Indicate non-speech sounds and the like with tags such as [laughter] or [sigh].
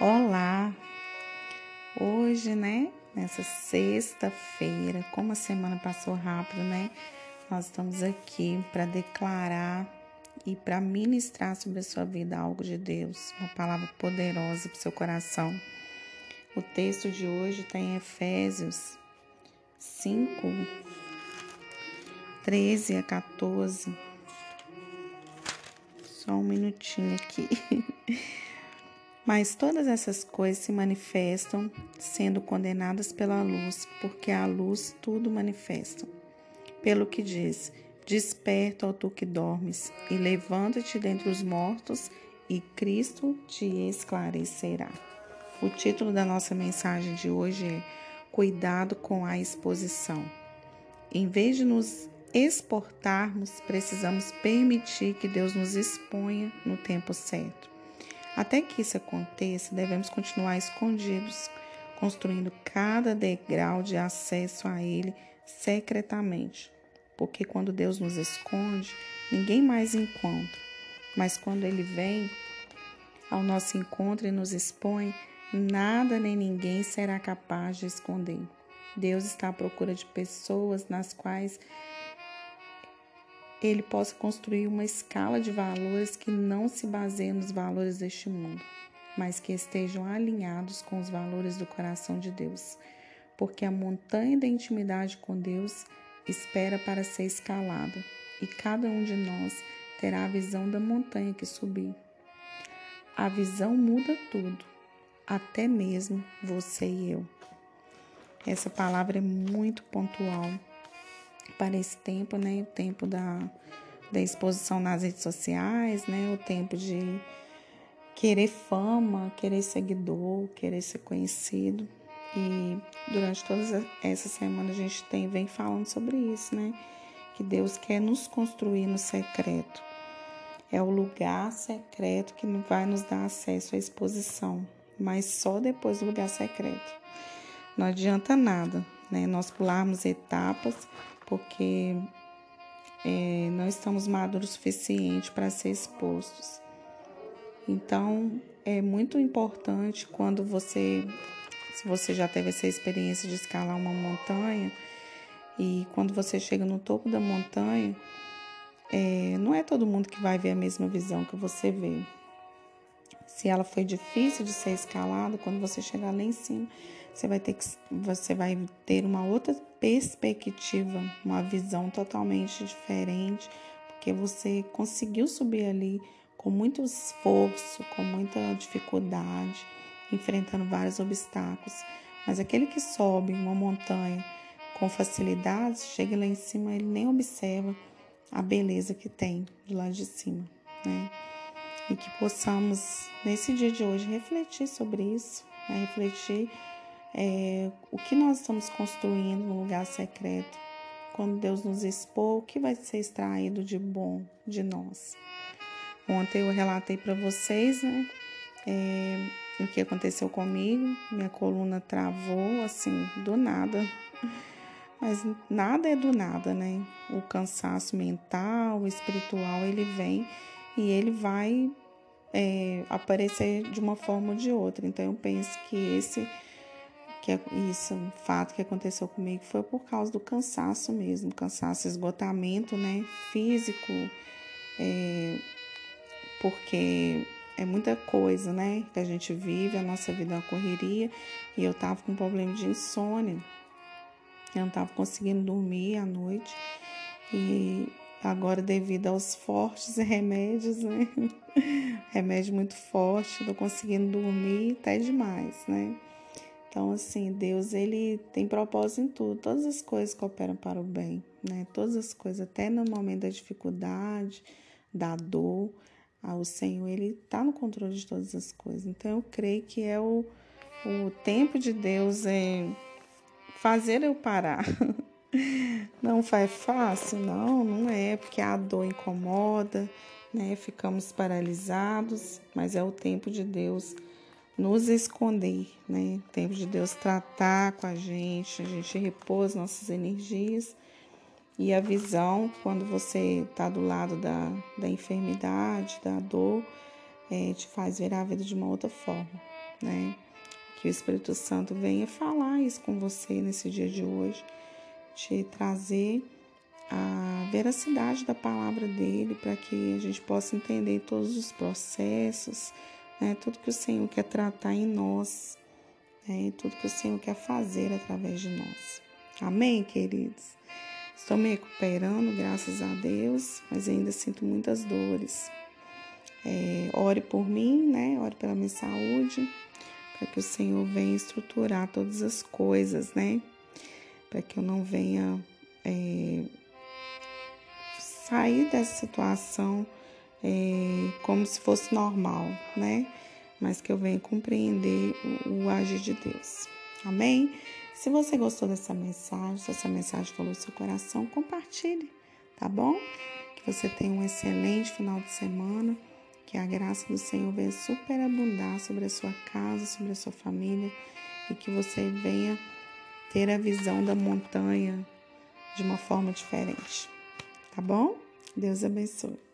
Olá! Hoje, né, nessa sexta-feira, como a semana passou rápido, né? Nós estamos aqui para declarar e para ministrar sobre a sua vida algo de Deus, uma palavra poderosa para o seu coração. O texto de hoje está em Efésios 5, 13 a 14. Só um minutinho aqui. [laughs] Mas todas essas coisas se manifestam sendo condenadas pela luz, porque a luz tudo manifesta. Pelo que diz: Desperta, ó tu que dormes, e levanta-te dentre os mortos, e Cristo te esclarecerá. O título da nossa mensagem de hoje é Cuidado com a exposição. Em vez de nos exportarmos, precisamos permitir que Deus nos exponha no tempo certo. Até que isso aconteça, devemos continuar escondidos, construindo cada degrau de acesso a Ele secretamente. Porque quando Deus nos esconde, ninguém mais encontra. Mas quando Ele vem ao nosso encontro e nos expõe, nada nem ninguém será capaz de esconder. Deus está à procura de pessoas nas quais ele possa construir uma escala de valores que não se baseie nos valores deste mundo, mas que estejam alinhados com os valores do coração de Deus. Porque a montanha da intimidade com Deus espera para ser escalada, e cada um de nós terá a visão da montanha que subir. A visão muda tudo, até mesmo você e eu. Essa palavra é muito pontual para esse tempo, né? O tempo da, da exposição nas redes sociais, né? O tempo de querer fama, querer seguidor, querer ser conhecido. E durante toda essa semana a gente tem vem falando sobre isso, né? Que Deus quer nos construir no secreto. É o lugar secreto que vai nos dar acesso à exposição, mas só depois do lugar secreto. Não adianta nada, né? Nós pularmos etapas porque é, não estamos maduros o suficiente para ser expostos. Então, é muito importante quando você, se você já teve essa experiência de escalar uma montanha, e quando você chega no topo da montanha, é, não é todo mundo que vai ver a mesma visão que você vê. Se ela foi difícil de ser escalada, quando você chegar lá em cima, você vai ter que você vai ter uma outra perspectiva, uma visão totalmente diferente, porque você conseguiu subir ali com muito esforço, com muita dificuldade, enfrentando vários obstáculos. Mas aquele que sobe uma montanha com facilidade, chega lá em cima, ele nem observa a beleza que tem de lá de cima, né? E que possamos, nesse dia de hoje, refletir sobre isso, né? refletir é, o que nós estamos construindo no lugar secreto. Quando Deus nos expor, o que vai ser extraído de bom de nós? Ontem eu relatei para vocês, né? É, o que aconteceu comigo. Minha coluna travou, assim, do nada. Mas nada é do nada, né? O cansaço mental, espiritual, ele vem e ele vai é, aparecer de uma forma ou de outra. Então eu penso que esse que é isso, o fato que aconteceu comigo foi por causa do cansaço mesmo, cansaço, esgotamento, né, físico, é, porque é muita coisa, né, que a gente vive, a nossa vida é uma correria, e eu tava com um problema de insônia, eu não tava conseguindo dormir à noite, e agora devido aos fortes [laughs] remédios, né, remédio muito forte, tô conseguindo dormir até demais, né, então, assim, Deus, ele tem propósito em tudo. Todas as coisas cooperam para o bem, né? Todas as coisas, até no momento da dificuldade, da dor, ah, o Senhor, ele está no controle de todas as coisas. Então, eu creio que é o, o tempo de Deus é fazer eu parar. [laughs] Não faz fácil? Não, não é, porque a dor incomoda, né? Ficamos paralisados, mas é o tempo de Deus nos esconder, né? Tempo de Deus tratar com a gente, a gente repousa nossas energias e a visão, quando você está do lado da, da enfermidade, da dor, é, te faz ver a vida de uma outra forma, né? Que o Espírito Santo venha falar isso com você nesse dia de hoje, te trazer a veracidade da palavra dele para que a gente possa entender todos os processos, né? Tudo que o Senhor quer tratar em nós, né? Tudo que o Senhor quer fazer através de nós. Amém, queridos? Estou me recuperando, graças a Deus, mas ainda sinto muitas dores. É, ore por mim, né? Ore pela minha saúde, para que o Senhor venha estruturar todas as coisas, né? Para que eu não venha é, sair dessa situação é, como se fosse normal, né? Mas que eu venha compreender o, o agir de Deus. Amém? Se você gostou dessa mensagem, se essa mensagem falou no seu coração, compartilhe, tá bom? Que você tenha um excelente final de semana, que a graça do Senhor venha superabundar sobre a sua casa, sobre a sua família e que você venha ter a visão da montanha de uma forma diferente, tá bom? Deus abençoe.